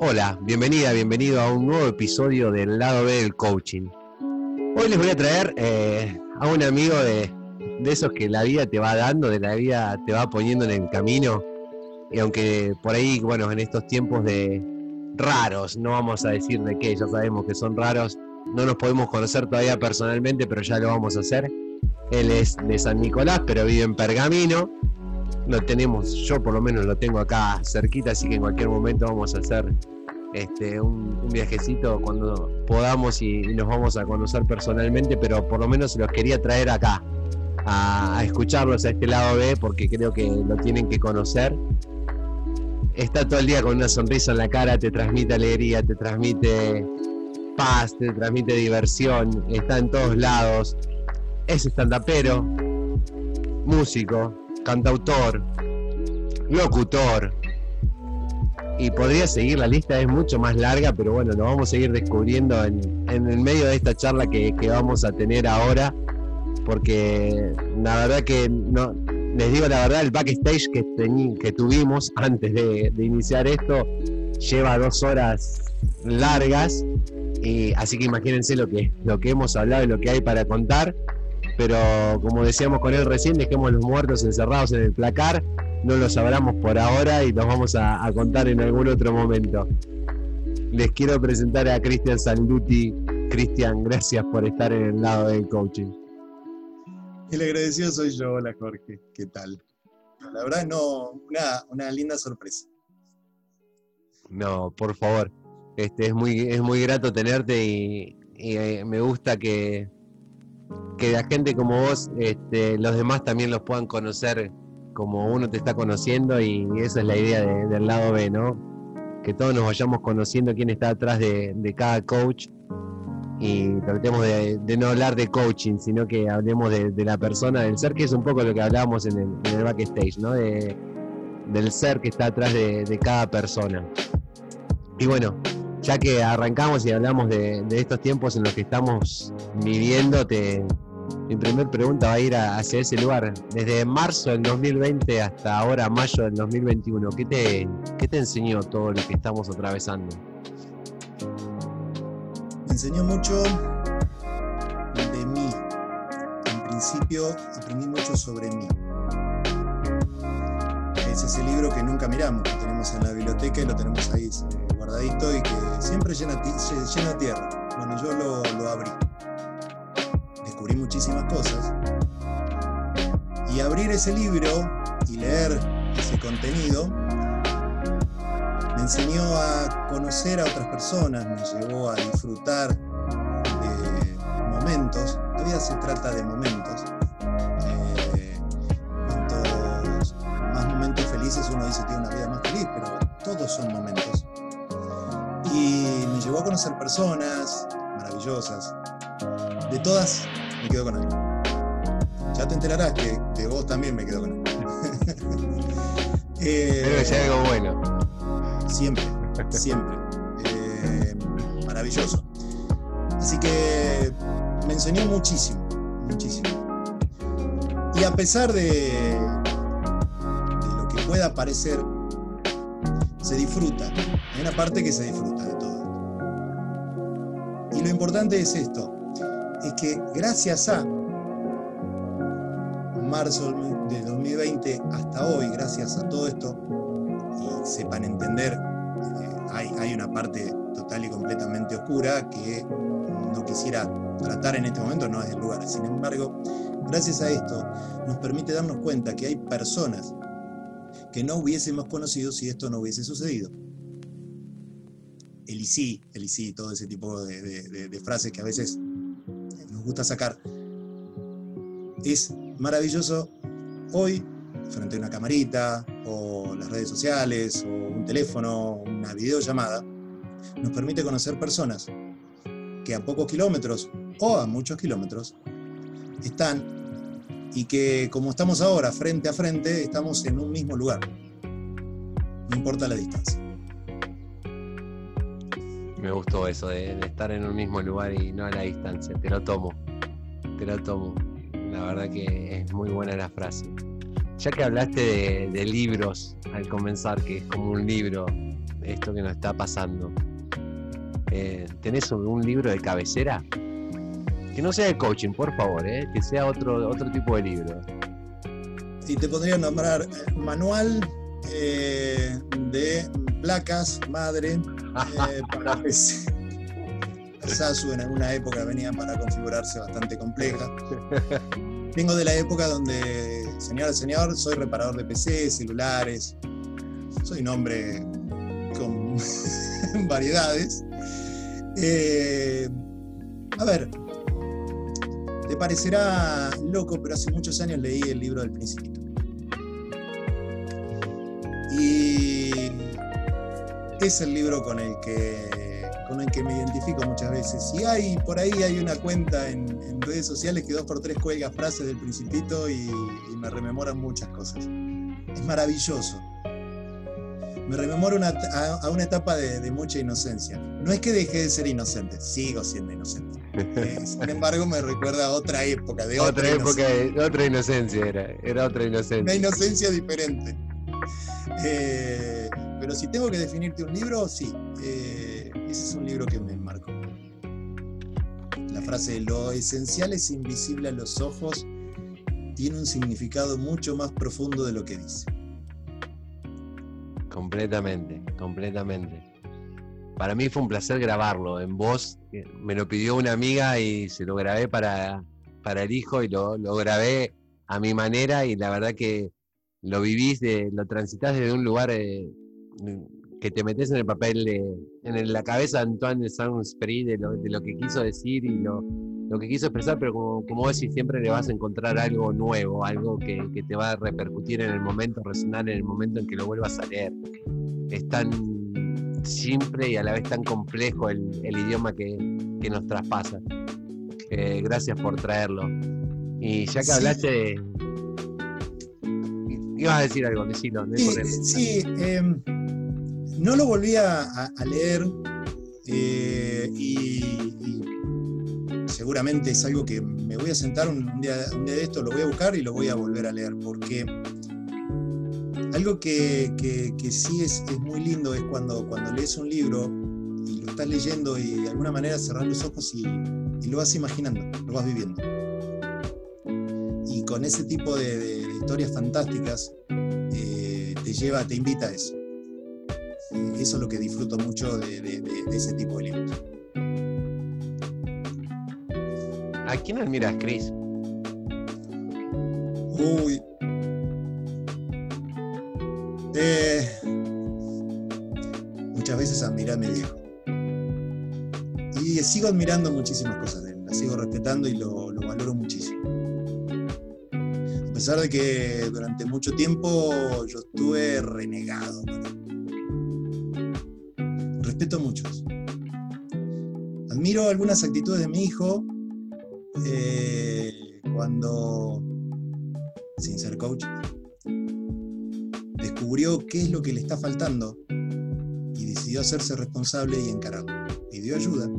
Hola, bienvenida, bienvenido a un nuevo episodio del lado B del coaching. Hoy les voy a traer eh, a un amigo de, de esos que la vida te va dando, de la vida te va poniendo en el camino. Y aunque por ahí, bueno, en estos tiempos de raros, no vamos a decir de qué, ya sabemos que son raros, no nos podemos conocer todavía personalmente, pero ya lo vamos a hacer. Él es de San Nicolás, pero vive en Pergamino. Lo tenemos, yo por lo menos lo tengo acá cerquita, así que en cualquier momento vamos a hacer este, un, viajecito cuando podamos y, nos vamos a conocer personalmente, pero por lo menos los quería traer acá, a, a escucharlos a este lado B, porque creo que lo tienen que conocer. Está todo el día con una sonrisa en la cara, te transmite alegría, te transmite paz, te transmite diversión, está en todos lados. Es estandapero, músico, cantautor, locutor. Y podría seguir, la lista es mucho más larga, pero bueno, lo vamos a seguir descubriendo en, en el medio de esta charla que, que vamos a tener ahora, porque la verdad que no, les digo la verdad, el backstage que, que tuvimos antes de, de, iniciar esto lleva dos horas largas, así que imagínense lo que, lo que hemos hablado y lo que hay para contar. Pero como decíamos con él recién, dejemos los muertos encerrados en el placar, no los sabramos por ahora y los vamos a, a contar en algún otro momento. Les quiero presentar a Cristian Sanduti. Cristian, gracias por estar en el lado del coaching. El agradecido soy yo, hola Jorge, ¿qué tal? La verdad, no, una, una linda sorpresa. No, por favor, este, es, muy, es muy grato tenerte y, y eh, me gusta que, que la gente como vos, este, los demás también los puedan conocer como uno te está conociendo y esa es la idea de, del lado B, ¿no? Que todos nos vayamos conociendo quién está atrás de, cada coach y tratemos de, no hablar de coaching, sino que hablemos de, la persona, del ser, que es un poco lo que hablábamos en el, en el backstage, ¿no? De, del ser que está atrás de, cada persona. Y bueno, ya que arrancamos y hablamos de, estos tiempos en los que estamos viviendo, te, mi primera pregunta va a ir hacia ese lugar. Desde marzo del 2020 hasta ahora, mayo del 2021, ¿qué te, ¿qué te enseñó todo lo que estamos atravesando? Me enseñó mucho de mí. En principio aprendí mucho sobre mí. Es ese libro que nunca miramos, que tenemos en la biblioteca y lo tenemos ahí eh, guardadito y que siempre llena, llena tierra. Bueno, yo lo, lo abrí. Descubrí muchísimas cosas. Y abrir ese libro y leer ese contenido me enseñó a conocer a otras personas, me llevó a disfrutar de momentos. La vida se trata de momentos. Eh, más momentos felices uno dice tiene una vida más feliz, pero todos son momentos. Llevó a conocer personas maravillosas. De todas me quedo con algo. Ya te enterarás que de vos también me quedo con algo. eh, Debe que sea algo bueno siempre, siempre. Eh, maravilloso. Así que me enseñó muchísimo, muchísimo. Y a pesar de, de lo que pueda parecer, se disfruta. Hay una parte que se disfruta importante es esto, es que gracias a marzo de 2020 hasta hoy, gracias a todo esto, y sepan entender, eh, hay, hay, una parte total y completamente oscura que no quisiera tratar en este momento, no es el lugar. Sin embargo, gracias a esto nos permite darnos cuenta que hay personas que no hubiésemos conocido si esto no hubiese sucedido. El y sí, el y sí, todo ese tipo de, de, frases que a veces nos gusta sacar. Es maravilloso hoy frente a una camarita o las redes sociales o un teléfono, una videollamada, nos permite conocer personas que a pocos kilómetros o a muchos kilómetros están y que como estamos ahora frente a frente, estamos en un mismo lugar. No importa la distancia. Me gustó eso de, estar en un mismo lugar y no a la distancia. Te lo tomo. Te lo tomo. La verdad que es muy buena la frase. Ya que hablaste de, libros al comenzar, que es como un libro esto que nos está pasando. Eh, ¿Tenés un, libro de cabecera? Que no sea de coaching, por favor, eh, que sea otro, otro tipo de libro. Y te podría nombrar eh, manual de placas madre para PC. SASU en alguna época venía para configurarse bastante compleja. Vengo de la época donde, señor, señor, soy reparador de PC, celulares. Soy un hombre con variedades. Eh, a ver, te parecerá loco, pero hace muchos años leí el libro del Principito. Es el libro con el que con el que me identifico muchas veces. Y hay, por ahí hay una cuenta en, redes sociales que dos por tres cuelga frases del principito y, me rememoran muchas cosas. Es maravilloso. Me rememora a, una etapa de, mucha inocencia. No es que deje de ser inocente, sigo siendo inocente. Eh, sin embargo, me recuerda a otra época, de otra, época, inocencia. otra inocencia era, era otra inocencia. Una inocencia diferente. Eh, pero si tengo que definirte un libro, sí. Eh, ese es un libro que me marcó. La frase lo esencial es invisible a los ojos tiene un significado mucho más profundo de lo que dice. Completamente, completamente. Para mí fue un placer grabarlo en voz. Me lo pidió una amiga y se lo grabé para, para el hijo y lo, grabé a mi manera y la verdad que lo vivís, lo transitas desde un lugar eh, que te metes en el papel, de, en la cabeza de Antoine de Saint-Exupéry de lo, de lo que quiso decir y lo, lo que quiso expresar, pero como, como vos decís, siempre le vas a encontrar algo nuevo, algo que, que, te va a repercutir en el momento, resonar en el momento en que lo vuelvas a leer. Es tan simple y a la vez tan complejo el, el idioma que, que, nos traspasa. Eh, gracias por traerlo. Y ya que hablaste de... Ibas a decir algo, decilo. sí, sí eh, no lo volví a, leer eh, y, seguramente es algo que me voy a sentar un, día, de esto, lo voy a buscar y lo voy a volver a leer, porque algo que, sí es, muy lindo es cuando, cuando lees un libro y lo estás leyendo y de alguna manera cerrar los ojos y, lo vas imaginando, lo vas viviendo. Y con ese tipo de, historias fantásticas eh, te lleva, te invita a eso eso es lo que disfruto mucho de, ese tipo de libros. ¿A quién admiras, Chris? Uy. Eh, muchas veces admiré a mi viejo. Y sigo admirando muchísimas cosas de él, la sigo respetando y lo, valoro muchísimo. A pesar de que durante mucho tiempo yo estuve renegado respeto muchos. Admiro algunas actitudes de mi hijo eh, cuando, sin ser coach, descubrió qué es lo que le está faltando y decidió hacerse responsable y encararlo. Pidió ayuda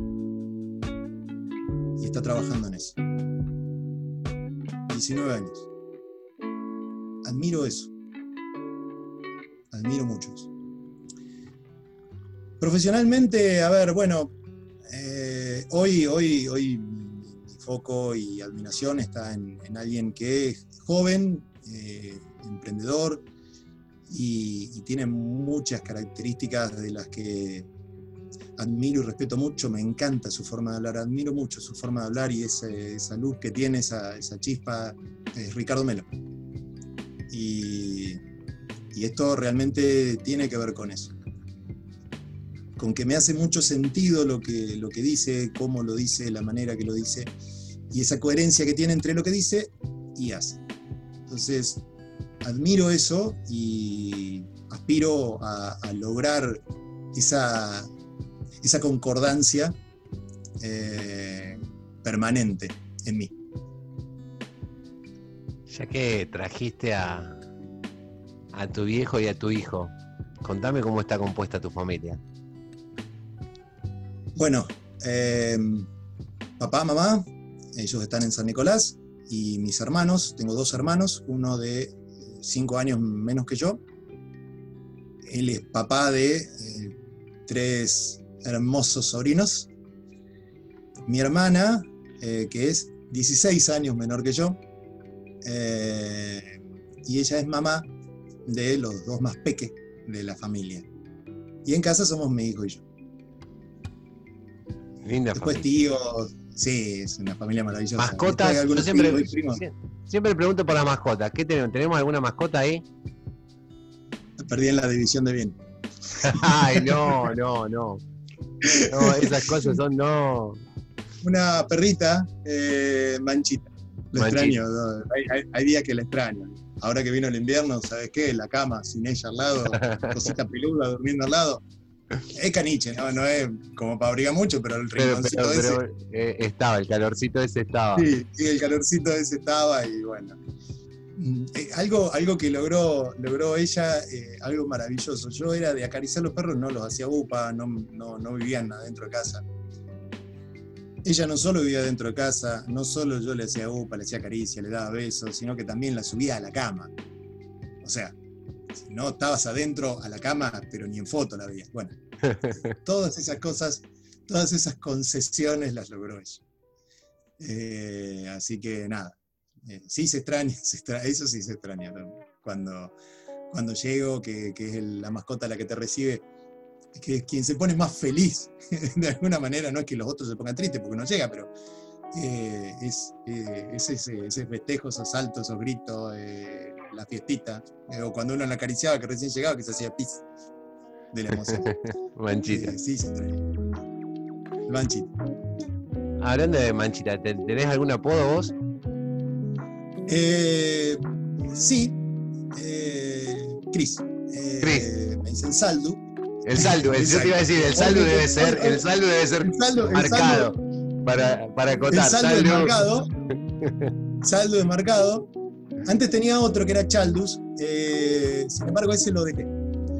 y está trabajando en eso. 19 años. Admiro eso. Admiro muchos. Profesionalmente, a ver, bueno, eh, hoy, hoy, hoy mi foco y admiración está en, alguien que es joven, eh, emprendedor y, tiene muchas características de las que admiro y respeto mucho, me encanta su forma de hablar, admiro mucho su forma de hablar y esa luz que tiene, esa, chispa, es Ricardo Melo. Y, esto realmente tiene que ver con eso con que me hace mucho sentido lo que, lo que dice, cómo lo dice, la manera que lo dice, y esa coherencia que tiene entre lo que dice y hace. Entonces, admiro eso y aspiro a, lograr esa, esa concordancia eh, permanente en mí. Ya que trajiste a, a tu viejo y a tu hijo, contame cómo está compuesta tu familia. Bueno, eh, papá, mamá, ellos están en San Nicolás y mis hermanos, tengo dos hermanos, uno de cinco años menos que yo. Él es papá de eh, tres hermosos sobrinos. Mi hermana, eh, que es 16 años menor que yo, eh, y ella es mamá de los dos más peques de la familia. Y en casa somos mi hijo y yo. Linda Después familia. tíos, sí, es una familia maravillosa. Mascotas, yo siempre, siempre pregunto por las mascotas. ¿Qué tenemos? ¿Tenemos alguna mascota ahí? Perdí en la división de bien. Ay, no, no, no. No, esas cosas son no. Una perrita, eh, manchita. Lo extraño, ¿no? hay, hay- hay días que la extraño. Ahora que vino el invierno, ¿sabes qué? La cama, sin ella al lado, cosita peluda durmiendo al lado. Es caniche, ¿no? No es como para abrigar mucho, pero el rinconcito pero- ese. pero, eh, estaba, el calorcito ese estaba. Sí, sí, el calorcito ese estaba y bueno. Mm, eh, algo, algo que logró, logró ella, eh, algo maravilloso. Yo era de acariciar los perros, no los hacía upa, no, no, no vivían adentro de casa. Ella no solo vivía dentro de casa, no solo yo le hacía upa, le hacía caricia, le daba besos, sino que también la subía a la cama. O sea, si no estabas adentro a la cama, pero ni en foto la veías. Bueno, todas esas cosas, todas esas concesiones las logró ella. Eh, así que nada, eh, sí se extraña, se eso sí se extraña. Cuando, cuando llego, que, que es el- la mascota la que te recibe, que quien se pone más feliz, de alguna manera, no es que los otros se pongan tristes porque no llega, pero eh, es, eh, es ese, ese festejo, esos saltos, esos gritos, eh, la fiestita, eh, o cuando uno la acariciaba que recién llegaba, que se hacía pis de la emoción. Manchita. Sí, extraña. Manchita. Hablando de manchita, ¿te- ¿tenés algún apodo vos? Eh, sí, Cris. Cris. Me dicen Saldu. El saldo, el, yo te iba a decir, el saldo debe ser, el saldo debe ser El saldo, el marcado saldo, para, para el acotar. saldo saldo- desmarcado. Saldo desmarcado. Antes tenía otro que era Chaldus. eh, sin embargo, ese lo dejé.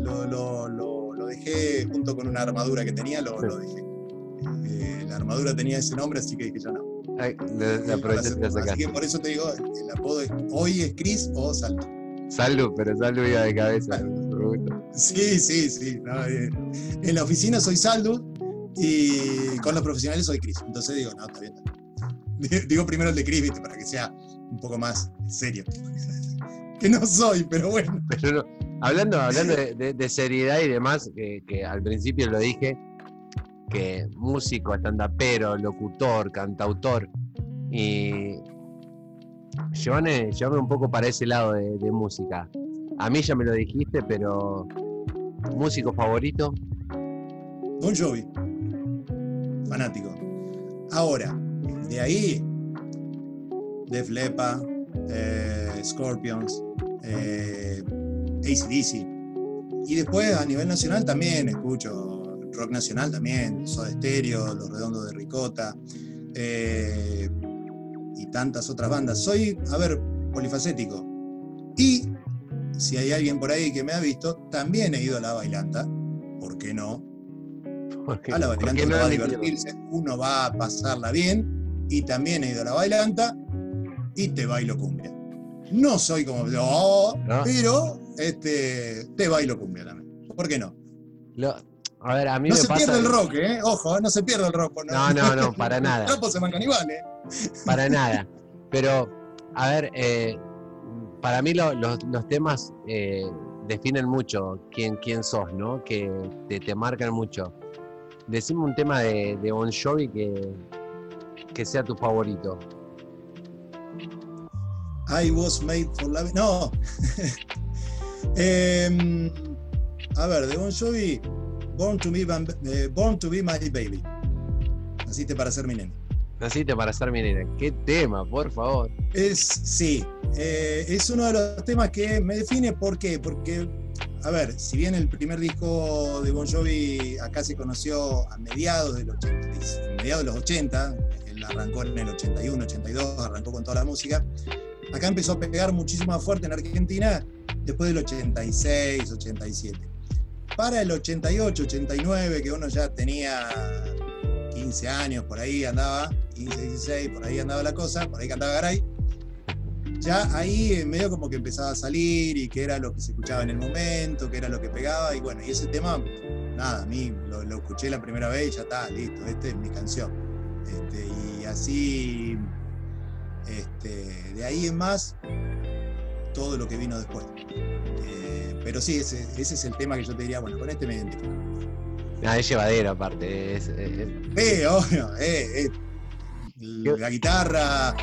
Lo, lo- lo- lo dejé junto con una armadura que tenía, lo, lo dejé. Eh, la armadura tenía ese nombre, así que dije yo no. Ay, y lo Así que por eso te digo, el apodo es, hoy es Chris o Saldo. Salud, pero salud iba de cabeza. Sí, sí, sí. no, eh, en la oficina soy Saldo y con los profesionales soy Chris. Entonces digo, no, está bien. Digo primero el de Chris, ¿viste? para que sea un poco más serio. Que no soy, pero bueno. Pero no, hablando, hablando de, seriedad y demás, que, al principio lo dije, que músico, estandapero, locutor, cantautor, y llévame, un poco para ese lado de música. A mí ya me lo dijiste, pero músico favorito, Bon Jovi. Fanático. Ahora, de ahí, Def Leppard, eh, Scorpions, eh, ACDC. Y después a nivel nacional también escucho rock nacional también, Soda Stereo, Los Redondos de Ricota eh, y tantas otras bandas. Soy, a ver, polifacético. Y si hay alguien por ahí que me ha visto, también he ido a la bailanta. ¿Por qué no? porque, A la bailanta no uno va a divertirse, uno va a pasarla bien y también he ido a la bailanta y te bailo cumbia. No soy como yo, ¿No? pero este, te bailo cumbia también. ¿Por qué no? Lo- a ver, a mí No me se pasa. pierde el rock, ¿eh? Ojo, no se pierde el rock. No, no, no, para nada. Los se igual, ¿eh? Para nada. Pero, a ver, eh, para mí lo- los, los temas eh, definen mucho quién, quién sos, ¿no? Que te, te marcan mucho. Decime un tema de, de Bon Jovi que, que sea tu favorito. I was made for love. No. Em, a ver, de Bon Jovi, Born to, be, eh, Born to be my baby. Naciste para ser mi nene. Naciste para ser mi nena. ¿Qué tema, por favor? Es, sí, eh, es uno de los temas que me define. ¿Por qué? Porque, a ver, si bien el primer disco de Bon Jovi acá se conoció a mediados, del 80, mediados de los 80, él arrancó en el 81, 82, arrancó con toda la música, acá empezó a pegar muchísimo más fuerte en Argentina después del 86, 87. Para el 88, 89, que uno ya tenía 15 años, por ahí andaba, 15, 16, por ahí andaba la cosa, por ahí cantaba Garay. Ya ahí eh, medio como que empezaba a salir y que era lo que se escuchaba en el momento, que era lo que pegaba, y bueno, y ese tema nada, a mí lo, lo escuché la primera vez y ya está, listo, esta es mi canción. Este, y así, este, de ahí en más, todo lo que vino después. Eh, pero sí, ese, ese es el tema que yo te diría, bueno, con este me identifico. No, es llevadero aparte. Es, es- Sí, obvio, eh, eh, la guitarra,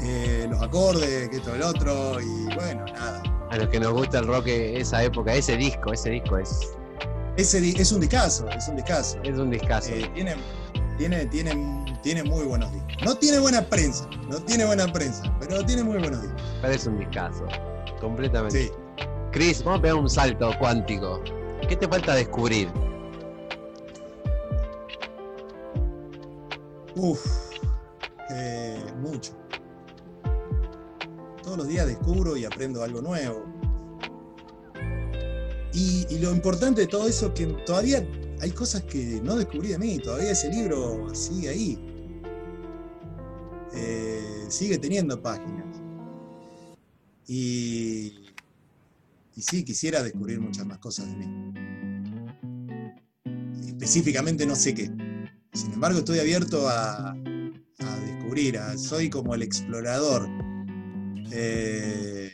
eh, los acordes, que esto, el otro, y bueno, nada. a los que nos gusta el rock, esa época, ese disco, ese disco es, Ese di- es un discazo, es un discazo. es un discazo. Eh, tiene, tiene, tiene, tiene muy buenos discos. No tiene buena prensa, no tiene buena prensa, pero tiene muy buenos discos. Pero es un discazo. Completamente. Sí. Chris, vamos a pegar un salto cuántico. ¿Qué te falta descubrir? Uf, eh, mucho. Todos los días descubro y aprendo algo nuevo. Y, lo importante de todo eso es que todavía hay cosas que no descubrí de mí, todavía ese libro sigue ahí. Eh, sigue teniendo páginas. Y, sí, quisiera descubrir muchas más cosas de mí. Específicamente no sé qué. Sin embargo, estoy abierto a, descubrir, soy como el explorador. Eh,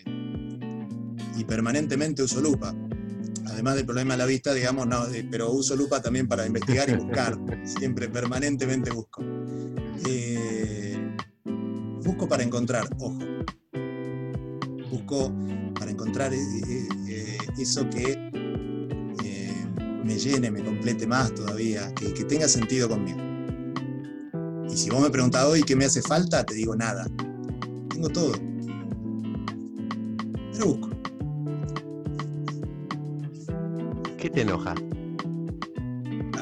y permanentemente uso lupa. Además del problema de la vista, digamos, no, eh, pero uso lupa también para investigar y buscar. Siempre, permanentemente busco. Eh, busco para encontrar, ojo. Busco para encontrar eh, eso que me llene, me complete más todavía, que, que tenga sentido conmigo. Y si vos me preguntás hoy qué me hace falta, te digo nada. Tengo todo. ¿Qué te enoja?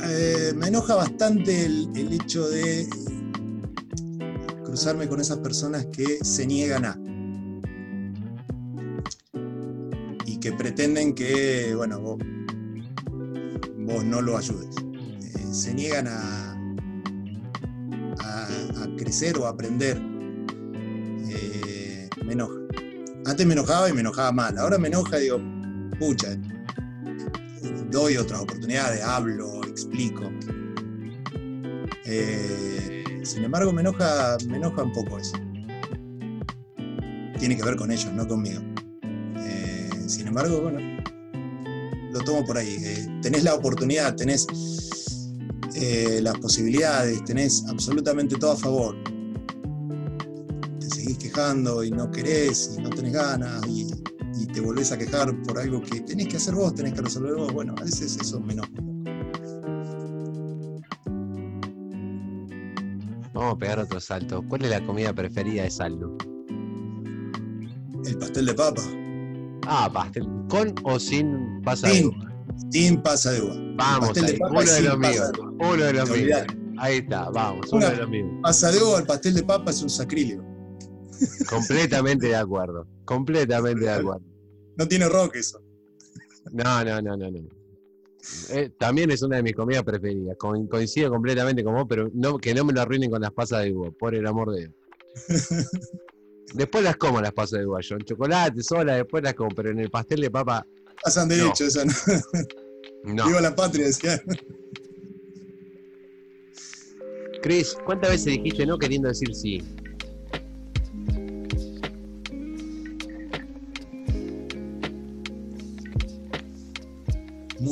Eh, me enoja bastante el, el hecho de cruzarme con esas personas que se niegan a. Y que pretenden que, bueno, vos, vos no lo ayudes. Eh, se niegan a, a, a crecer o a aprender. Eh, me enoja. Antes me enojaba y me enojaba mal. Ahora me enoja y digo, pucha, doy otras oportunidades, hablo, explico. Eh, sin embargo, me enoja, me enoja un poco eso. Tiene que ver con ellos, no conmigo. Eh, sin embargo, bueno, lo tomo por ahí. Eh, tenés la oportunidad, tenés las posibilidades, tenés absolutamente todo a favor. Quejando y no querés y no tenés ganas y, y te volvés a quejar por algo que tenés que hacer vos, tenés que resolver vos. Bueno, a veces eso me enoja. un poco. Vamos a pegar otro salto. ¿Cuál es la comida preferida de Saldo? El pastel de papa, Ah, pastel. ¿Con o sin pasa de Sin. uva? sin pasa de uva. Vamos, pastel de ahí. papa uno de los míos. de Uno de los míos. Ahí está, vamos, uno Una- de los míos. Pasa de uva al pastel de papa es un sacrílego. Completamente de acuerdo. Completamente de acuerdo. No tiene rock eso. No, no, no, no, no. Eh, también es una de mis comidas preferidas. Co- coincido completamente con vos, pero no, que no me lo arruinen con las pasas de uva, por el amor de Dios. Después las como las pasas de uva, yo en chocolate, sola, después las como, pero en el pastel de papa, Pasan de No. hecho, eso no. no. Viva la patria, decía. Chris, ¿cuántas veces dijiste no queriendo decir sí?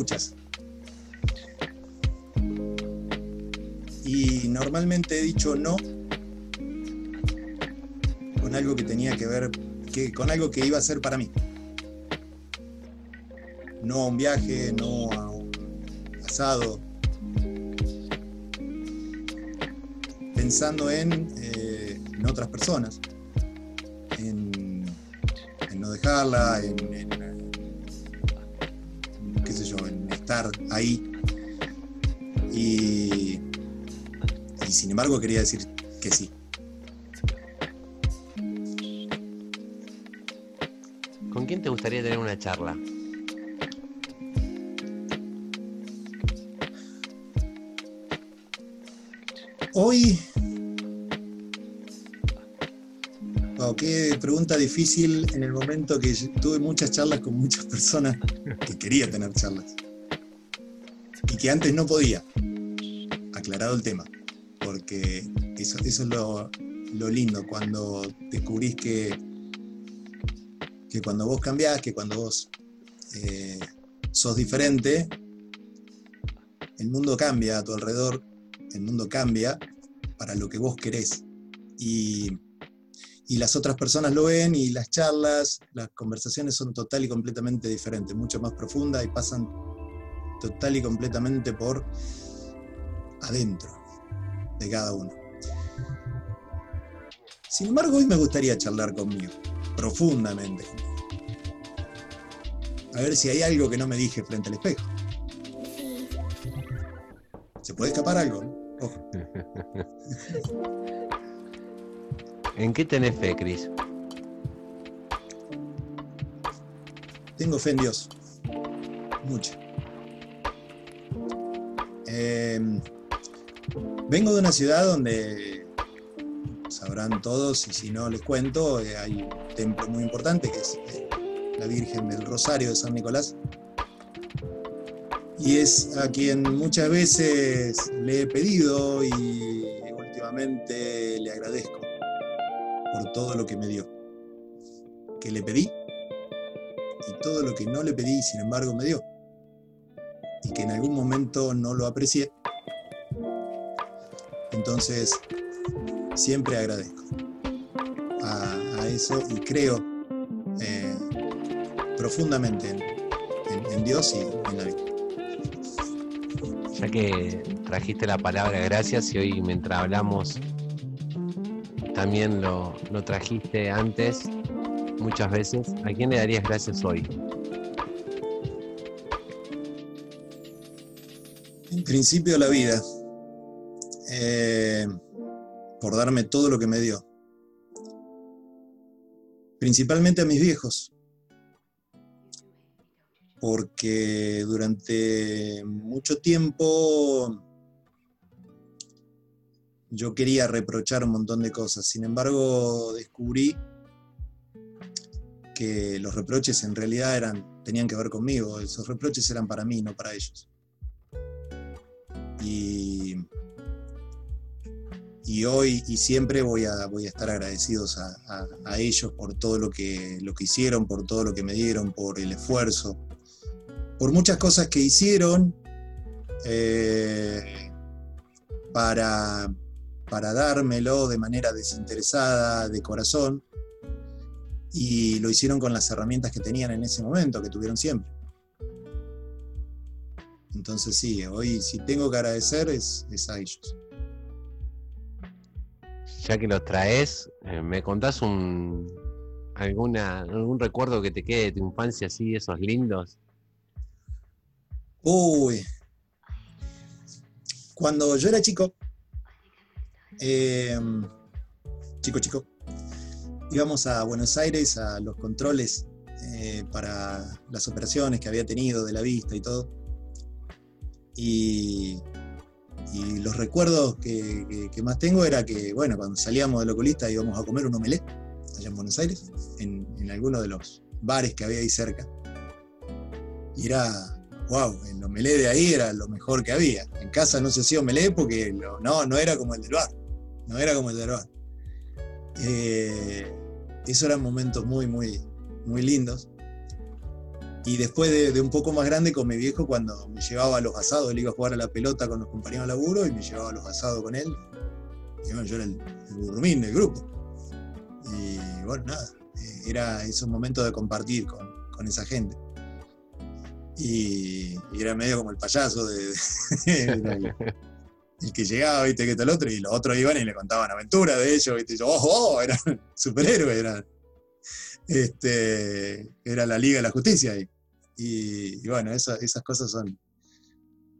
Muchas. Y normalmente he dicho no con algo que tenía que ver, que, con algo que iba a ser para mí. No a un viaje, no a un asado. Pensando en, eh, otras personas, en, no dejarla, en, estar ahí. Y, y sin embargo quería decir que sí. ¿Con quién te gustaría tener una charla? Hoy. Wow, qué pregunta difícil en el momento que tuve muchas charlas con muchas personas que quería tener charlas. Que antes no podía. Aclarado el tema, porque eso, eso es lo, lo lindo, cuando descubrís que, que cuando vos cambiás, que cuando vos eh, sos diferente, el mundo cambia a tu alrededor, el mundo cambia para lo que vos querés. Y, y las otras personas lo ven y las charlas, las conversaciones son total y completamente diferentes, mucho más profundas y pasan total y completamente por adentro de cada uno. Sin embargo, hoy me gustaría charlar conmigo, profundamente. A ver si hay algo que no me dije frente al espejo. ¿Se puede escapar algo? Ojo. ¿En qué tenés fe, Cris? Tengo fe en Dios. Mucha. Em, vengo de una ciudad donde sabrán todos, y si no les cuento, eh, hay un templo muy importante que es eh, la Virgen del Rosario de San Nicolás. Y es a quien muchas veces le he pedido y últimamente le agradezco por todo lo que me dio. Que le pedí y todo lo que no le pedí, sin embargo, me dio. Y que en algún momento no lo aprecié. Entonces, siempre agradezco a, eso y creo eh, profundamente en, Dios y en la vida. Ya que trajiste la palabra gracias y hoy mientras hablamos también lo, lo trajiste antes muchas veces, ¿a quién le darías gracias hoy? En principio la vida. Eh, por darme todo lo que me dio. Principalmente a mis viejos, porque durante mucho tiempo yo quería reprochar un montón de cosas, sin embargo descubrí que los reproches en realidad eran, tenían que ver conmigo, esos reproches eran para mí, no para ellos. Y y hoy y siempre voy a, voy a estar agradecidos a, ellos por todo lo que, lo que hicieron, por todo lo que me dieron, por el esfuerzo, por muchas cosas que hicieron eh, para, para dármelo de manera desinteresada, de corazón, y lo hicieron con las herramientas que tenían en ese momento, que tuvieron siempre. Entonces sí, hoy si tengo que agradecer es, es a ellos ya que los traes, eh, ¿me contás un alguna algún recuerdo que te quede de tu infancia así, esos lindos? Uy. Cuando yo era chico, em, chico, chico, íbamos a Buenos Aires a los controles eh, para las operaciones que había tenido de la vista y todo. Y y los recuerdos que, más tengo era que, bueno, cuando salíamos del oculista íbamos a comer un omelé allá en Buenos Aires, en, en alguno de los bares que había ahí cerca. Y era, wow, el omelé de ahí era lo mejor que había. En casa no se hacía omelé porque no, no era como el del bar. No era como el del bar. Eh, esos eran momentos muy, muy, muy lindos. Y después de, un poco más grande con mi viejo, cuando me llevaba a los asados, él iba a jugar a la pelota con los compañeros de laburo y me llevaba a los asados con él. Y bueno, yo era el, el del grupo. Y bueno, nada, eh, era esos momentos de compartir con, esa gente. Y, era medio como el payaso de, el, que llegaba, viste, que tal otro, y los otros iban y le contaban aventuras de ellos, viste, y yo, oh, oh, eran superhéroes, eran este, era la Liga de la Justicia. Y, y, bueno, esas cosas son,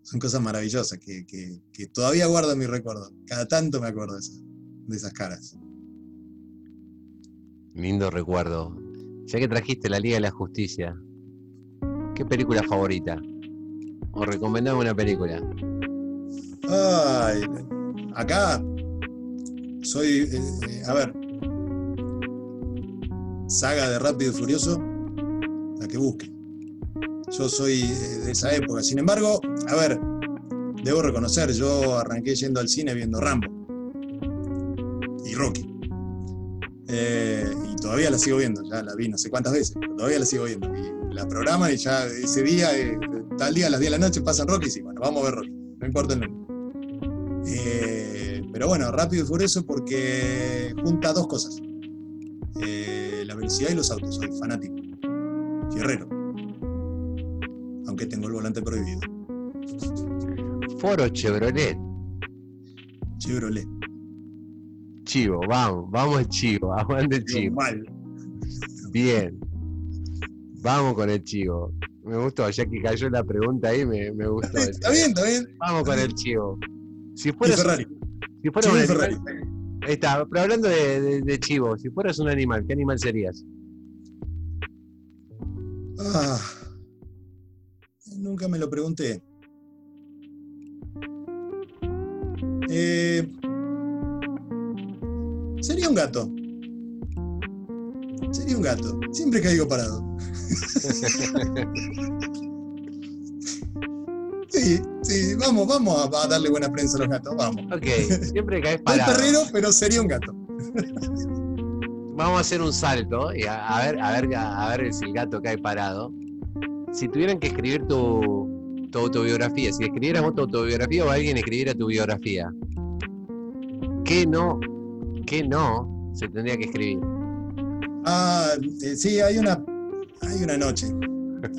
son cosas maravillosas que, todavía guardo en mi recuerdo. Cada tanto me acuerdo de, esas caras. Lindo recuerdo. Ya que trajiste la Liga de la Justicia, ¿qué película favorita? O recomendame una película. Ay, acá soy, eh, eh, a ver, saga de Rápido y Furioso, la que busque. Yo soy de esa época. Sin embargo, a ver, debo reconocer, yo arranqué yendo al cine viendo Rambo y Rocky. Eh, y todavía la sigo viendo, ya la vi no sé cuántas veces, pero todavía la sigo viendo. Y la programan y ya ese día, eh, tal día las 10 de la noche pasan Rocky y sí, bueno, vamos a ver Rocky, no importa el nombre. Eh, pero bueno, rápido y furioso porque junta dos cosas. Velocidad y los autos, soy fanático. Fierrero. Aunque tengo el volante prohibido. Foro Chevrolet. Chevrolet. Chivo, vamos, vamos Chivo, aguante el Chivo. mal. Bien. Vamos con el Chivo. Me gustó, ya que cayó la pregunta ahí, me, me gustó. Está bien, está bien. Vamos con el Chivo. Si Ferrari. si Chivo un animal, está, pero hablando de, de- de Chivo, si fueras un animal, ¿qué animal serías? Ah, nunca me lo pregunté. Eh, sería un gato. Sería un gato. Siempre caigo parado. Sí, sí, vamos, vamos a, a darle buena prensa a los gatos, vamos. Ok, siempre caes parado. perrero, pero sería un gato. Vamos a hacer un salto y a, a ver, a ver, a ver si el gato cae parado. Si tuvieran que escribir tu, tu autobiografía, si escribieras vos tu autobiografía o alguien escribiera tu biografía, ¿qué no, qué no se tendría que escribir? Ah, eh, sí, hay una, hay una noche.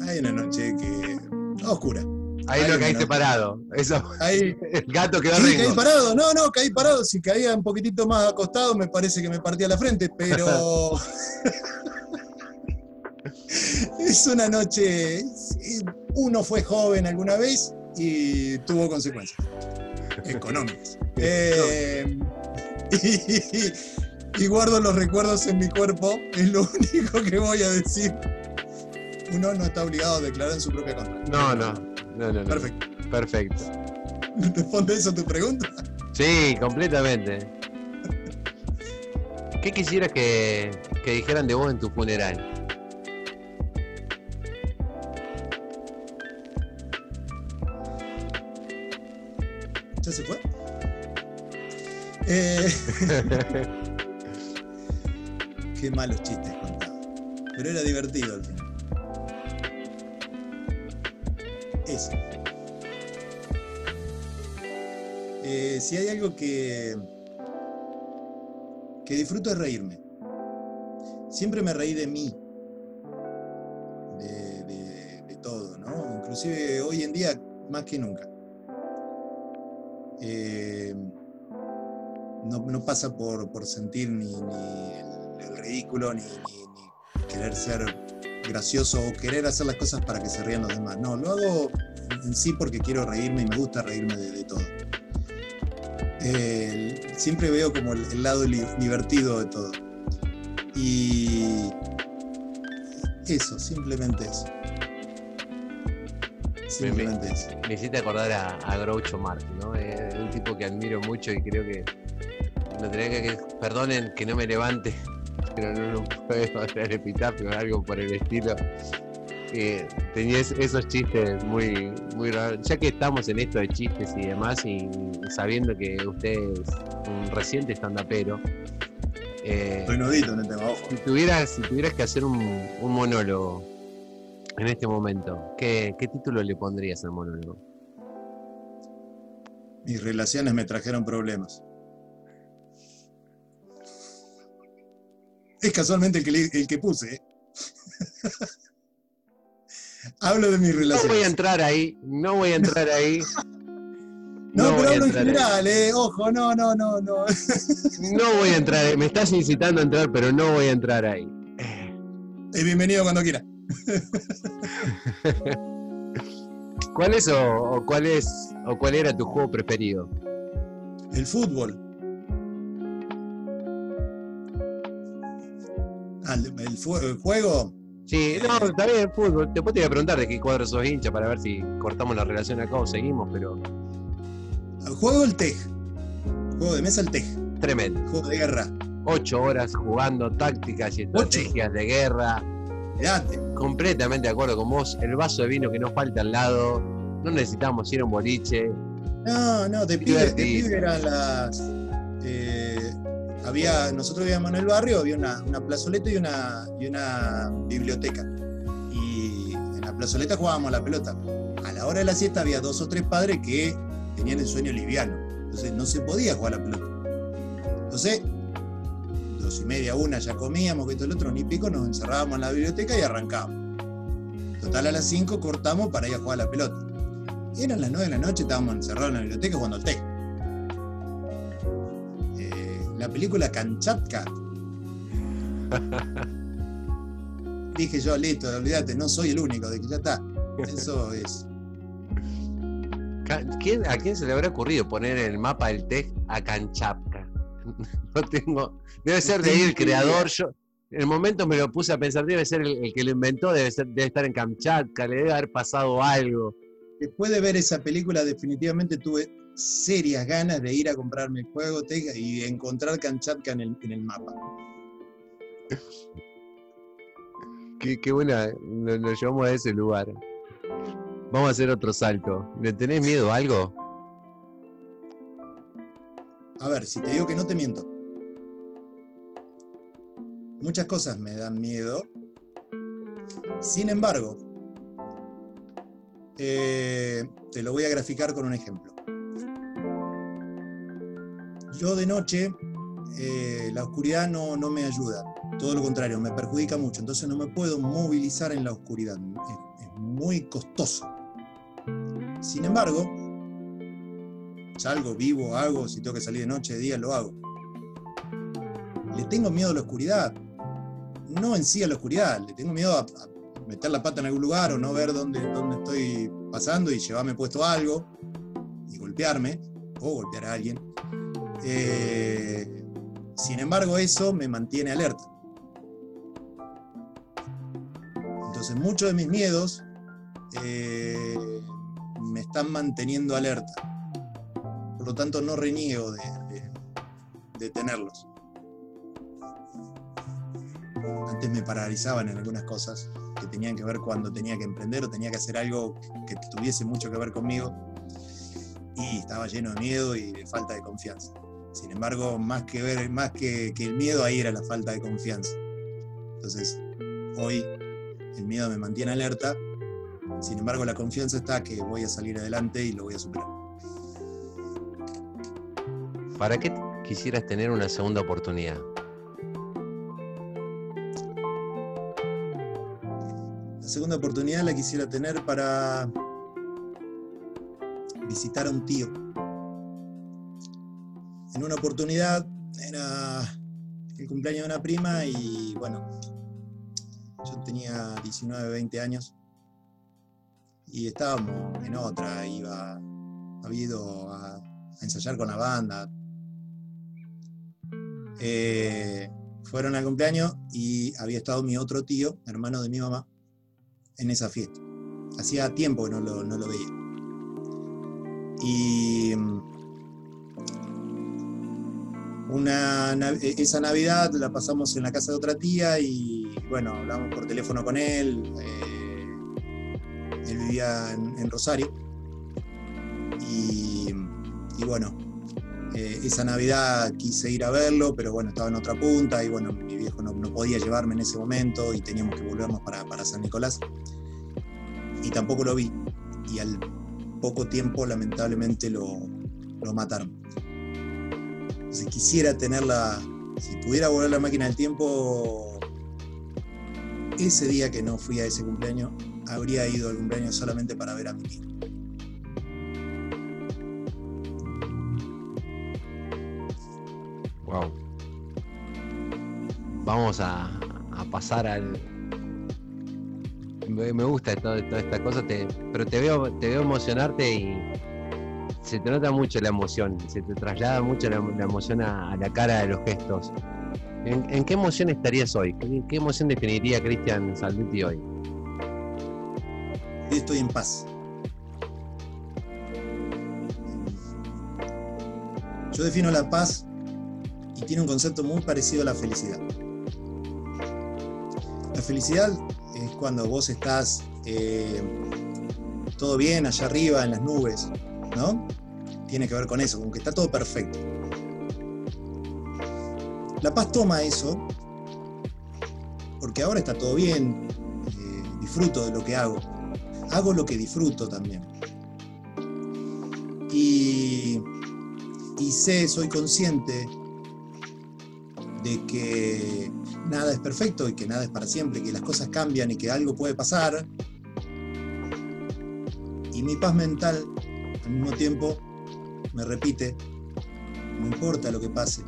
Hay una noche que. oscura. Ahí Ay, no no, caíste no. parado. Eso, Ahí, el gato quedó Sí, caí parado, no, no, caí parado. Si caía un poquitito más acostado, me parece que me partía la frente, pero. es una noche. Uno fue joven alguna vez y tuvo consecuencias económicas. Eh, y, y guardo los recuerdos en mi cuerpo, es lo único que voy a decir. Uno no está obligado a declarar en su propia contra. No, no, no, no. Perfecto. Perfecto. ¿Responde eso a tu pregunta? Sí, completamente. ¿Qué quisieras que, que dijeran de vos en tu funeral? ¿Ya se fue? Eh, qué malos chistes contaba. Pero era divertido al final. Eh, si hay algo que, que disfruto es reírme. Siempre me reí de mí. De, todo, ¿no? Inclusive hoy en día más que nunca. Eh, no, pasa por, sentir ni, el, ridículo, ni- ni querer ser gracioso o querer hacer las cosas para que se rían los demás. No, lo hago en sí porque quiero reírme y me gusta reírme de, de todo. Eh, siempre veo como el, el lado li- divertido de todo. Y eso, simplemente eso. Simplemente eso. Me hiciste acordar a, a Groucho Marx, ¿no? Es un tipo que admiro mucho y creo que no tendría que, que- perdonen que no me levante, pero no, no puedo hacer epitafio o algo por el estilo. Eh, tenía es- esos chistes muy, muy raros. Ya que estamos en esto de chistes y demás, y sabiendo que usted es un reciente stand-upero, eh, Estoy nudito en el tema, ojo. si tuvieras, si tuvieras que hacer un, un monólogo en este momento, ¿qué, qué título le pondrías al monólogo? Mis relaciones me trajeron problemas. Es casualmente el que, le- el que puse. ¿eh? hablo de mis No voy a entrar ahí, no voy a entrar ahí. No, pero hablo en general, eh. Ojo, no, no, no, no. No voy a entrar ahí. Me estás incitando a entrar, pero no voy a entrar ahí. Y bienvenido cuando quiera. ¿Cuál es o, o cuál es o cuál era tu juego preferido? El fútbol. El, el fu- el juego. Sí, no, está bien, fútbol. Después te voy a preguntar de qué cuadro sos hincha para ver si cortamos la relación acá o seguimos, pero El juego el TEG. Juego de mesa el TEG. tremendo. Juego de guerra. Ocho horas jugando tácticas y estrategias de guerra. Mirate. completamente de acuerdo con vos. El vaso de vino que nos falta al lado. No necesitamos ir a un boliche. No, no, de pibe, de pibe eran las. eh, había, nosotros vivíamos en el barrio, había una, una plazoleta y una, y una biblioteca. Y en la plazoleta jugábamos la pelota. A la hora de la siesta había dos o tres padres que tenían el sueño liviano. Entonces no se podía jugar la pelota. Entonces, dos y media, una, ya comíamos, que el otro, ni pico, nos encerrábamos en la biblioteca y arrancábamos. Total, a las 5 cortamos para ir a jugar la pelota. Eran las 9 de la noche, estábamos encerrados en la biblioteca jugando al té. La película Kanchatka. Dije yo, listo, olvídate, no soy el único, de que ya está. Eso es. Ca- ¿Quién- ¿A quién se le habrá ocurrido poner en el mapa del TEC a Kanchapka? No tengo. Debe ser de ahí el creador. Yo, en el momento me lo puse a pensar, debe ser el, el que lo inventó, debe, ser, debe estar en Kamchatka, le debe haber pasado algo. Después de ver esa película, definitivamente tuve serias ganas de ir a comprarme el juego y encontrar Kanchatka en el, en el mapa. Qué, qué buena, nos, nos llevamos a ese lugar. Vamos a hacer otro salto. ¿Le tenés miedo a algo? A ver, si te digo que no te miento. Muchas cosas me dan miedo. Sin embargo, eh, te lo voy a graficar con un ejemplo. Yo de noche, eh, la oscuridad no, no me ayuda. Todo lo contrario, me perjudica mucho. Entonces no me puedo movilizar en la oscuridad. Es, muy costoso. Sin embargo, salgo, vivo, hago, si tengo que salir de noche, de día, lo hago. Le tengo miedo a la oscuridad. No en sí a la oscuridad, le tengo miedo a, a meter la pata en algún lugar o no ver dónde, dónde estoy pasando y llevarme puesto algo y golpearme o golpear a alguien. Eh, sin embargo, eso me mantiene alerta. Entonces, muchos de mis miedos eh, me están manteniendo alerta. Por lo tanto, no reniego de, de- de tenerlos. Antes me paralizaban en algunas cosas que tenían que ver cuando tenía que emprender o tenía que hacer algo que tuviese mucho que ver conmigo. Y estaba lleno de miedo y de falta de confianza. Sin embargo, más que, ver, más que, que el miedo, ahí era la falta de confianza. Entonces, hoy el miedo me mantiene alerta. Sin embargo, la confianza está que voy a salir adelante y lo voy a superar. ¿Para qué quisieras tener una segunda oportunidad? La segunda oportunidad la quisiera tener para visitar a un tío. En una oportunidad era el cumpleaños de una prima y bueno, yo tenía 19, 20 años y estábamos en otra, iba, había ido a, ensayar con la banda. Eh, fueron al cumpleaños y había estado mi otro tío, hermano de mi mamá, en esa fiesta. Hacía tiempo que no lo, no lo veía. Y una, e- esa Navidad la pasamos en la casa de otra tía y bueno, hablamos por teléfono con él. eh, él vivía en, Rosario. Y, bueno, eh, esa Navidad quise ir a verlo, pero bueno, estaba en otra punta y bueno, mi viejo no, no podía llevarme en ese momento y teníamos que volvernos para, para San Nicolás. Y tampoco lo vi. Y al poco tiempo, lamentablemente, lo, lo mataron. Entonces quisiera tenerla, si pudiera volver la máquina del tiempo, ese día que no fui a ese cumpleaños, habría ido al cumpleaños solamente para ver a mi tío. Wow. Vamos a, pasar al. Me, gusta toda, toda esta cosa, pero te veo, te veo emocionarte y se te nota mucho la emoción, se te traslada mucho la, emoción a, la cara de los gestos. ¿En, qué emoción estarías hoy? ¿Qué, emoción definiría Cristian Salduti hoy? Hoy estoy en paz. Yo defino la paz y tiene un concepto muy parecido a la felicidad. La felicidad es cuando vos estás eh, todo bien allá arriba en las nubes, ¿no? tiene que ver con eso, con que está todo perfecto. La paz toma eso, porque ahora está todo bien, eh, disfruto de lo que hago, hago lo que disfruto también. Y, y sé, soy consciente de que nada es perfecto y que nada es para siempre, que las cosas cambian y que algo puede pasar. Y mi paz mental al mismo tiempo me repite, no importa lo que pase,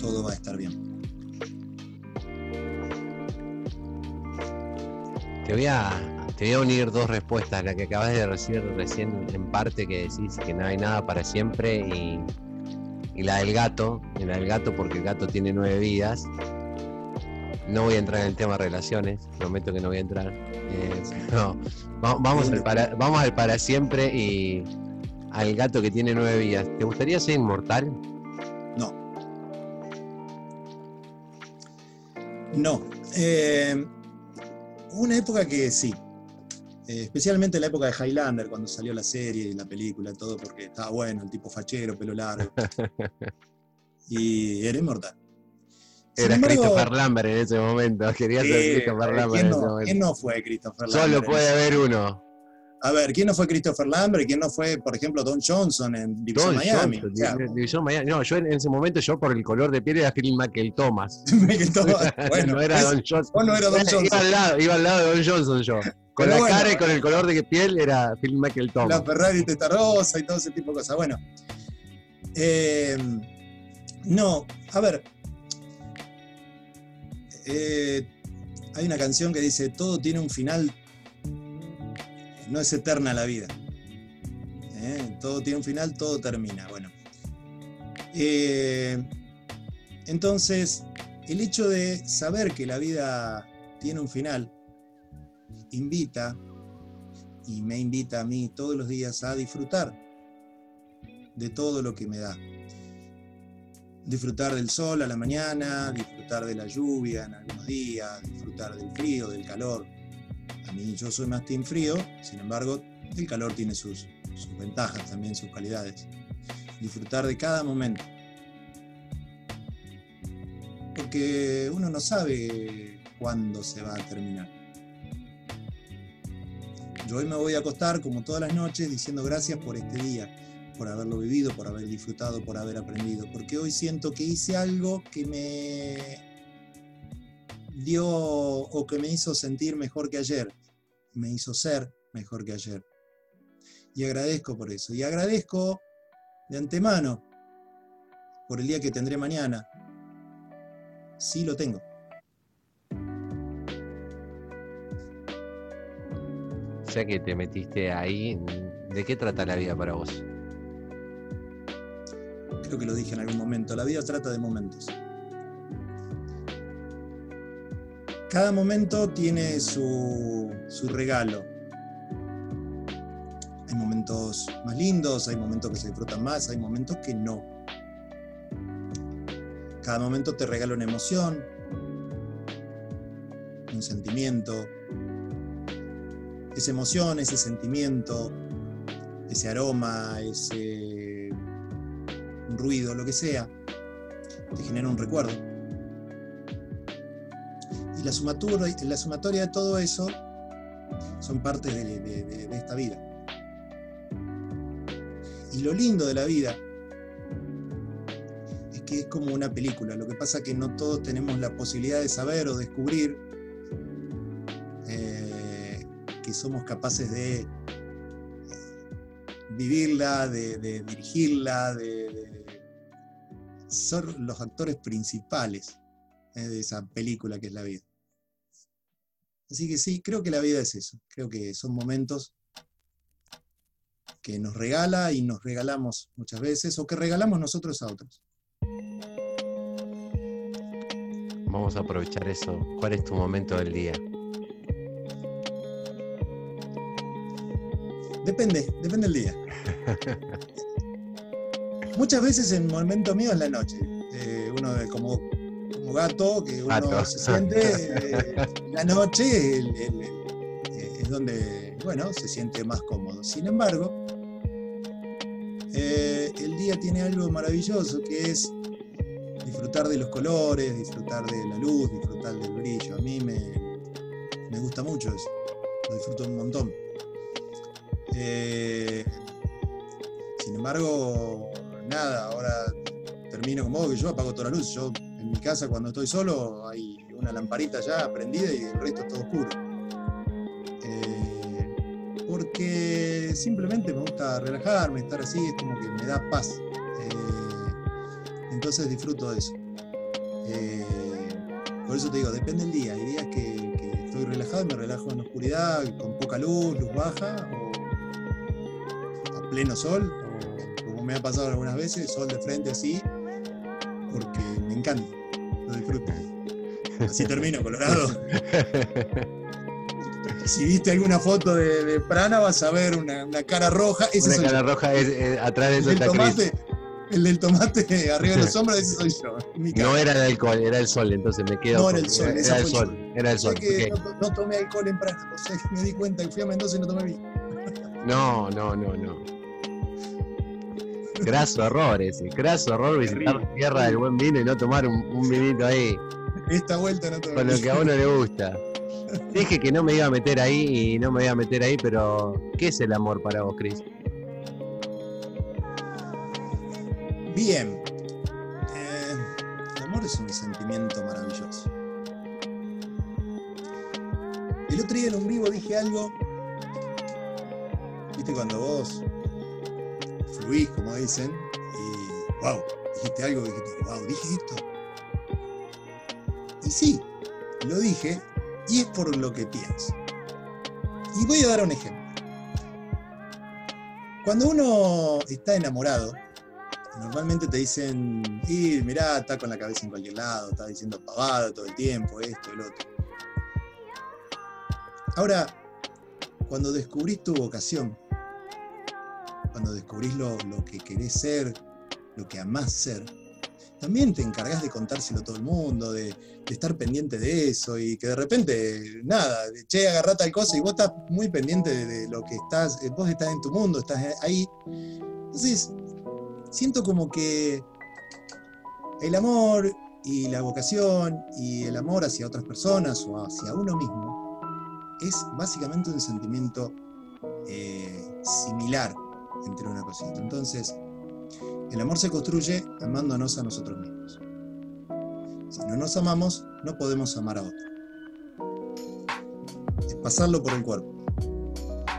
todo va a estar bien. Te voy a, te voy a unir dos respuestas, la que acabas de decir recién en parte que decís que no hay nada para siempre y, y la del gato, y la del gato porque el gato tiene nueve vidas. No voy a entrar en el tema relaciones, prometo que no voy a entrar. Eh, no, va- vamos, al para, vamos al para siempre y al gato que tiene nueve vidas. ¿Te gustaría ser inmortal? No. No. Eh, hubo una época que sí. Eh, especialmente la época de Highlander, cuando salió la serie y la película, todo, porque estaba bueno, el tipo fachero, pelo largo. y era inmortal. Era embargo, Christopher Lambert en ese momento. Quería ser Christopher eh, Lambert ¿quién, en ese no, momento. quién no fue Christopher Lambert? Solo puede haber uno. A ver, ¿quién no fue Christopher Lambert quién no fue, por ejemplo, Don Johnson en División Miami? Johnson, O sea, Divi- División Miami. No, yo en ese momento, yo por el color de piel era Phil Michael Thomas. me quedó- bueno, no era Don Johnson. vos no era Don Iba al lado, iba al lado de Don Johnson yo. Con Pero la bueno, cara y con el color de piel era Phil Michael Thomas. la Ferrari Testarossa y todo ese tipo de cosas. Bueno, eh, no, a ver, eh, hay una canción que dice, todo tiene un final, no es eterna la vida. Eh, Todo tiene un final, todo termina. Bueno, Eh, entonces, el hecho de saber que la vida tiene un final, invita y me invita a mí todos los días a disfrutar de todo lo que me da. Disfrutar del sol a la mañana, disfrutar de la lluvia en algunos días, disfrutar del frío, del calor. A mí yo soy más team frío, sin embargo, el calor tiene sus, sus ventajas, también sus calidades. Disfrutar de cada momento. Porque uno no sabe cuándo se va a terminar. Yo hoy me voy a acostar como todas las noches diciendo gracias por este día, por haberlo vivido, por haber disfrutado, por haber aprendido, porque hoy siento que hice algo que me dio o que me hizo sentir mejor que ayer, me hizo ser mejor que ayer. Y agradezco por eso. Y agradezco de antemano por el día que tendré mañana. Sí lo tengo. Ya que te metiste ahí, ¿de qué trata la vida para vos? Creo que lo dije en algún momento. La vida trata de momentos. Cada momento tiene su, su regalo. Hay momentos más lindos, hay momentos que se disfrutan más, hay momentos que no. Cada momento te regala una emoción, un sentimiento. Esa emoción, ese sentimiento, ese aroma, ese ruido, lo que sea, te genera un recuerdo. Y la sumatoria, la sumatoria de todo eso son partes de, esta vida. Y lo lindo de la vida es que es como una película. Lo que pasa es que no todos tenemos la posibilidad de saber o descubrir eh, que somos capaces de vivirla, de, dirigirla, de ser los actores principales eh, de esa película que es la vida. Así que sí, creo que la vida es eso. Creo que son momentos que nos regala y nos regalamos muchas veces o que regalamos nosotros a otros. Vamos a aprovechar eso. ¿Cuál es tu momento del día? Depende, depende del día. Muchas veces el momento mío es la noche. Eh, uno como, como gato, que uno Gato. se siente, eh, la noche el- el- el- eh, es donde, bueno, se siente más cómodo. Sin embargo, el día tiene algo maravilloso que es disfrutar de los colores, disfrutar de la luz, disfrutar del brillo. A mí me, me gusta mucho eso, lo disfruto un montón. Sin embargo, nada, ahora termino como que yo apago toda la luz. Yo en mi casa cuando estoy solo hay una lamparita ya prendida y el resto es todo oscuro. Eh, porque simplemente me gusta relajarme, estar así, es como que me da paz. Eh, entonces disfruto de eso. Eh, por eso te digo, depende del día. Hay días que, que estoy relajado me relajo en la oscuridad, con poca luz, luz baja, o a pleno sol, me ha pasado algunas veces, sol de frente así, porque me encanta, lo disfruto. Así termino, Colorado. Si viste alguna foto de, de Prana, vas a ver una, una cara roja. Ese Una cara yo. roja es, eh, atrás de El del, tomate, el del tomate arriba de los hombros, ese soy yo. No era el alcohol, era el sol, entonces me quedo. No, con- era el sol, Era, esa el fue sol, era el sol. no, no tomé alcohol en Prana, o sea, que me di cuenta que fui a Mendoza y no tomé vino. No, no, no, no. Graso error ese, graso error visitar Terrible. tierra del buen vino y no tomar un, un vinito ahí, Esta vuelta no tomé con lo que a uno le gusta. Dije que no me iba a meter ahí y no me iba a meter ahí, pero ¿qué es el amor para vos, Cris? Bien. Eh, el amor es un sentimiento maravilloso. El otro día en un vivo dije algo. Viste cuando vos como dicen, y wow, dijiste algo, dijiste, wow, dije esto. Y sí, lo dije, y es por lo que pienso. Y voy a dar un ejemplo. Cuando uno está enamorado, Normalmente te dicen, y mirá, está con la cabeza en cualquier lado, está diciendo pavada todo el tiempo, esto, el otro. Ahora, cuando descubrís tu vocación, cuando descubrís lo, que querés ser, lo que amás ser, también te encargás de contárselo a todo el mundo, de, estar pendiente de eso y que de repente, nada, che, agarrá tal cosa y vos estás muy pendiente de, de lo que estás, eh, vos estás en tu mundo, estás ahí. Entonces, siento como que el amor y la vocación y el amor hacia otras personas o hacia uno mismo es básicamente un sentimiento eh, similar entre una cosita. Entonces, el amor se construye amándonos a nosotros mismos. Si no nos amamos, no podemos amar a otro. Es pasarlo por el cuerpo.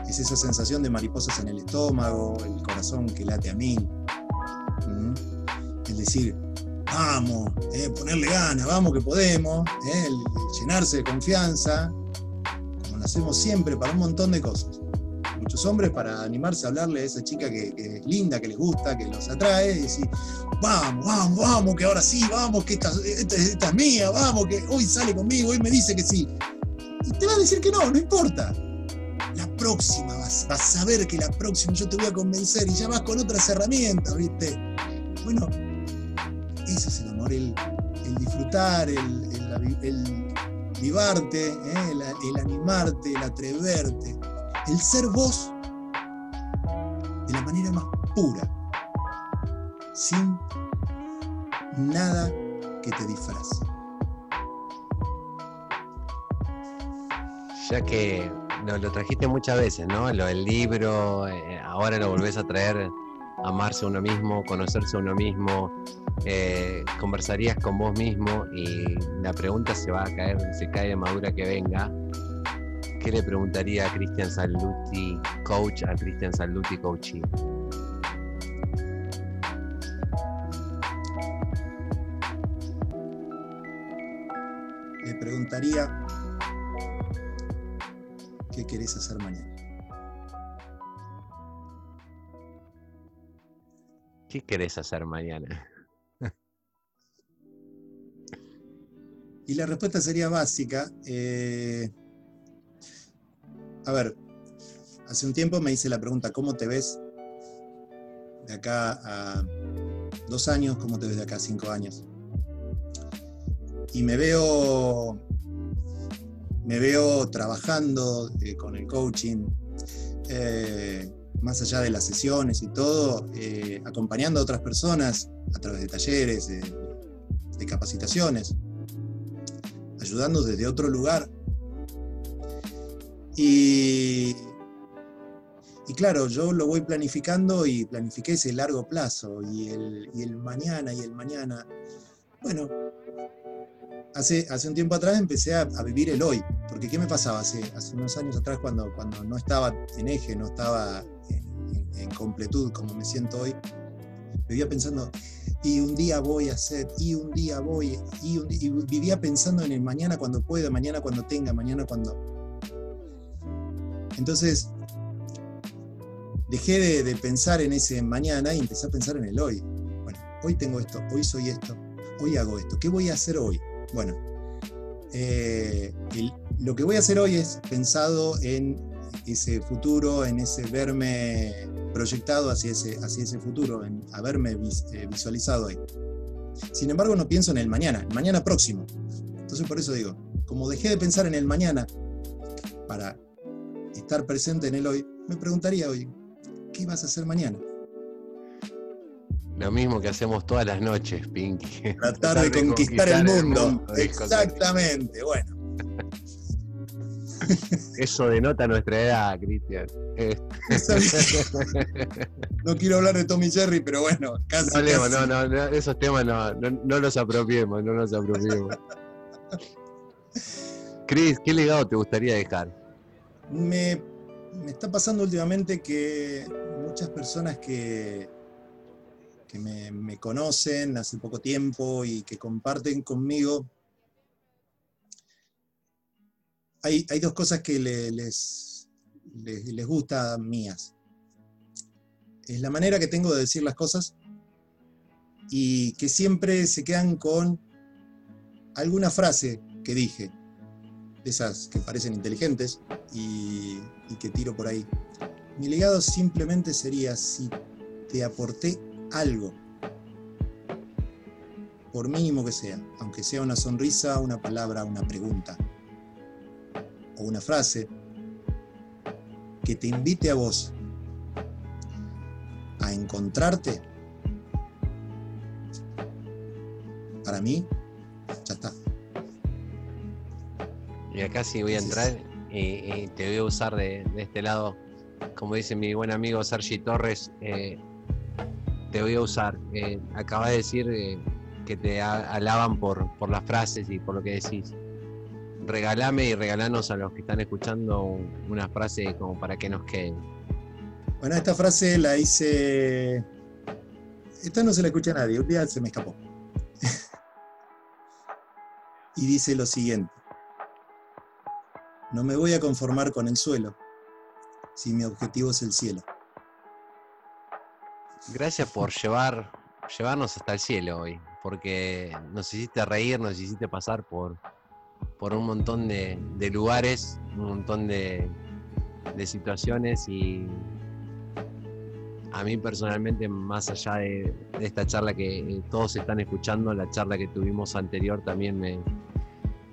Es esa sensación de mariposas en el estómago, el corazón que late a mil. ¿Mm? El decir, vamos, eh, ponerle ganas, vamos que podemos, eh, el, el llenarse de confianza, como lo hacemos siempre para un montón de cosas. Muchos hombres para animarse a hablarle a esa chica que, es linda, que les gusta, que los atrae, y decir, vamos, vamos, vamos, que ahora sí, vamos, que esta, esta- es mía, vamos, que hoy sale conmigo, hoy me dice que sí. Y te va a decir que no, no importa. La próxima, vas, a ver que la próxima yo te voy a convencer y ya vas con otras herramientas, ¿viste? Bueno, eso es el amor, el, disfrutar, el, el vivarte, ¿eh? el animarte, el atreverte, el ser vos de la manera más pura, sin nada que te disfrace. Ya que lo, lo trajiste muchas veces, ¿no? Lo del libro, eh, ahora lo volvés a traer, amarse a uno mismo, conocerse a uno mismo, eh, conversarías con vos mismo y la pregunta se va a caer, se cae de madura que venga. ¿Qué le preguntaría a Cristian Saluti, coach, a Cristian Saluti, coaching? Le preguntaría, ¿qué querés hacer mañana? ¿Qué querés hacer mañana? Y la respuesta sería básica. eh, a ver, hace un tiempo me hice la pregunta, ¿cómo te ves de acá a dos años? ¿Cómo te ves de acá a cinco años? Y me veo, me veo trabajando eh, con el coaching, eh, más allá de las sesiones y todo, eh, acompañando a otras personas a través de talleres, de capacitaciones, ayudando desde otro lugar. Y, claro, yo lo voy planificando y planifiqué ese largo plazo y el, y el mañana y el mañana. Bueno, hace, hace un tiempo atrás empecé a, vivir el hoy, porque ¿qué me pasaba hace, hace unos años atrás cuando, cuando no estaba en eje, no estaba en, completud como me siento hoy? Vivía pensando, y un día voy a hacer, y un día voy, y, y vivía pensando en el mañana cuando pueda, mañana cuando tenga, mañana cuando... Entonces, dejé de, pensar en ese mañana y empecé a pensar en el hoy. Bueno, hoy tengo esto, hoy soy esto, hoy hago esto. ¿Qué voy a hacer hoy? Bueno, eh, lo que voy a hacer hoy es pensado en ese futuro, en ese verme proyectado hacia ese, futuro, en haberme eh, visualizado ahí. Sin embargo, no pienso en el mañana, el mañana próximo. Entonces, por eso digo, como dejé de pensar en el mañana para estar presente en el hoy, me preguntaría hoy, ¿qué vas a hacer mañana? Lo mismo que hacemos todas las noches, Pinky. Tratar de, conquistar, el mundo. Exactamente, bueno. Eso denota nuestra edad, Cristian. no quiero hablar de Tommy Jerry, pero bueno, casi. No, no, no, esos temas no, no, los apropiemos, no los apropiemos. Cris, ¿qué legado te gustaría dejar? Me, está pasando últimamente que muchas personas que, que me, conocen hace poco tiempo y que comparten conmigo, hay, dos cosas que les, les, les gusta mías. Es la manera que tengo de decir las cosas y que siempre se quedan con alguna frase que dije esas que parecen inteligentes y, que tiro por ahí. Mi legado simplemente sería si te aporté algo, por mínimo que sea, aunque sea una sonrisa, una palabra, una pregunta o una frase, que te invite a vos a encontrarte, para mí, Y acá sí voy a entrar y, te voy a usar de, este lado, como dice mi buen amigo Sergi Torres, eh, te voy a usar. Eh, acaba de decir eh, que te alaban por, por las frases y por lo que decís. Regalame y regalanos a los que están escuchando una frase como para que nos quede. Bueno, esta frase la hice. Esta no se la escucha a nadie, un día se me escapó. y dice lo siguiente. No me voy a conformar con el suelo, si mi objetivo es el cielo. Gracias por llevar, llevarnos hasta el cielo hoy, porque nos hiciste reír, nos hiciste pasar por, por un montón de, lugares, un montón de, situaciones y a mí personalmente, más allá de, de, esta charla que todos están escuchando, la charla que tuvimos anterior también me,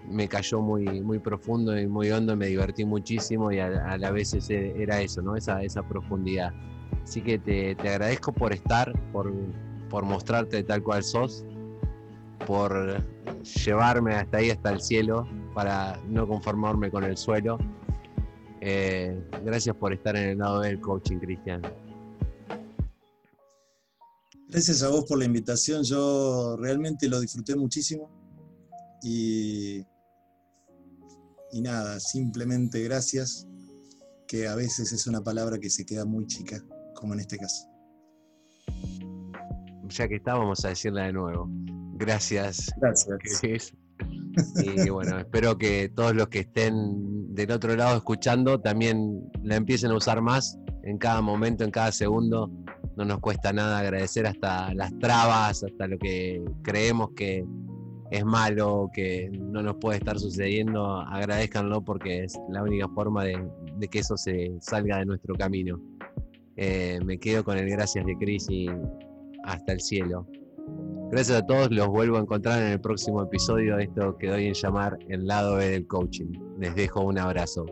me cayó muy, muy profundo y muy hondo, me divertí muchísimo y a, la vez era eso, ¿no? Esa, esa profundidad. Así que te, agradezco por estar, por, por mostrarte tal cual sos, por llevarme hasta ahí, hasta el cielo, para no conformarme con el suelo. Eh, gracias por estar en el lado del coaching, Cristian. Gracias a vos por la invitación, yo realmente lo disfruté muchísimo y y nada, simplemente gracias, que a veces es una palabra que se queda muy chica, como en este caso. Ya que está, vamos a decirla de nuevo. Gracias. Gracias. Y bueno, espero que todos los que estén del otro lado escuchando también la empiecen a usar más en cada momento, en cada segundo. No nos cuesta nada agradecer hasta las trabas, hasta lo que creemos que, es malo, que no nos puede estar sucediendo, agradezcanlo porque es la única forma de, que eso se salga de nuestro camino. Eh, me quedo con el gracias de Cris y hasta el cielo. Gracias a todos, los vuelvo a encontrar en el próximo episodio de esto que doy en llamar el lado B del coaching. Les dejo un abrazo.